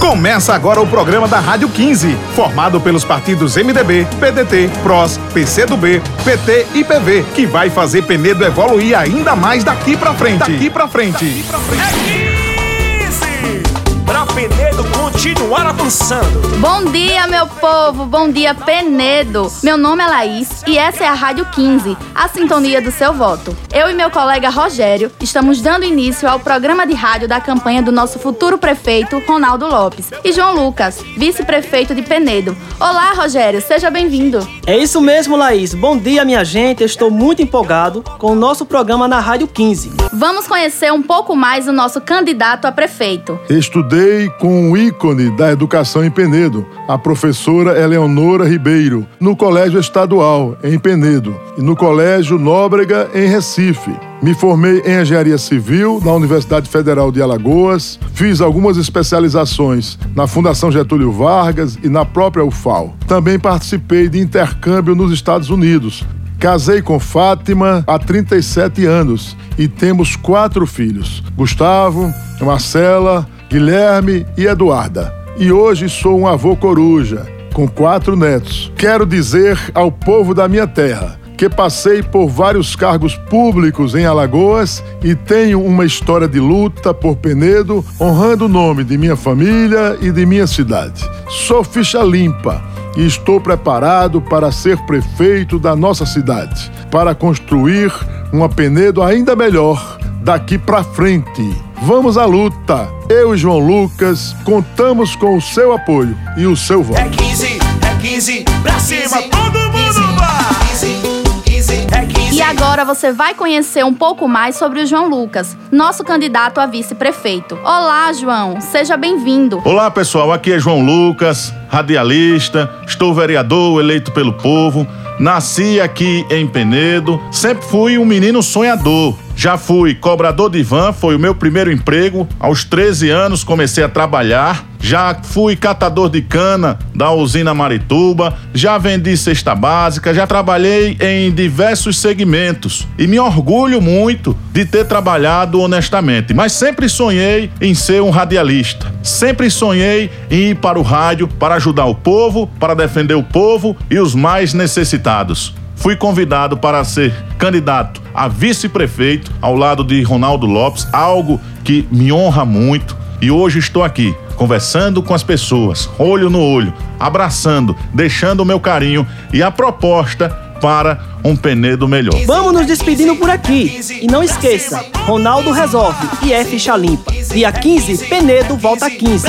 Começa agora o programa da Rádio 15, formado pelos partidos MDB, PDT, PROS, PCdoB, PT e PV, que vai fazer Penedo evoluir ainda mais daqui pra frente. Daqui pra frente. Daqui pra frente. É 15! Pra Penedo continuar avançando. Bom dia, meu povo. Bom dia, Penedo. Meu nome é Laís e essa é a Rádio 15, a sintonia do seu voto. Eu e meu colega Rogério estamos dando início ao programa de rádio da campanha do nosso futuro prefeito, Ronaldo Lopes, e João Lucas, vice-prefeito de Penedo. Olá, Rogério, seja bem-vindo. É isso mesmo, Laís. Bom dia, minha gente. Estou muito empolgado com o nosso programa na Rádio 15. Vamos conhecer um pouco mais o nosso candidato a prefeito. Estudei com o ícone da educação em Penedo, a professora Eleonora Ribeiro, no Colégio Estadual, em Penedo, e no Colégio Nóbrega, em Recife. Me formei em engenharia civil na Universidade Federal de Alagoas, fiz algumas especializações na Fundação Getúlio Vargas e na própria UFAL. Também participei de intercâmbio nos Estados Unidos. Casei com Fátima há 37 anos e temos quatro filhos: Gustavo, Marcela, Guilherme e Eduarda. E hoje sou um avô coruja, com quatro netos. Quero dizer ao povo da minha terra que passei por vários cargos públicos em Alagoas e tenho uma história de luta por Penedo, honrando o nome de minha família e de minha cidade. Sou ficha limpa e estou preparado para ser prefeito da nossa cidade, para construir uma Penedo ainda melhor daqui para frente. Vamos à luta! Eu e João Lucas contamos com o seu apoio e o seu voto. É 15, é 15, pra cima, todo mundo vai! É 15. E agora você vai conhecer um pouco mais sobre o João Lucas, nosso candidato a vice-prefeito. Olá, João, seja bem-vindo. Olá pessoal, aqui é João Lucas, radialista, estou vereador eleito pelo povo, nasci aqui em Penedo, sempre fui um menino sonhador. Já fui cobrador de van, foi o meu primeiro emprego. Aos 13 anos comecei a trabalhar. Já fui catador de cana da usina Marituba, já vendi cesta básica, já trabalhei em diversos segmentos e me orgulho muito de ter trabalhado honestamente, mas sempre sonhei em ser um radialista. Sempre sonhei em ir para o rádio para ajudar o povo, para defender o povo e os mais necessitados. Fui convidado para ser candidato a vice-prefeito ao lado de Ronaldo Lopes, algo que me honra muito. E hoje estou aqui conversando com as pessoas, olho no olho, abraçando, deixando o meu carinho e a proposta para um Penedo melhor. Vamos nos despedindo por aqui. E não esqueça, Ronaldo resolve e é ficha limpa. Dia 15, Penedo volta 15.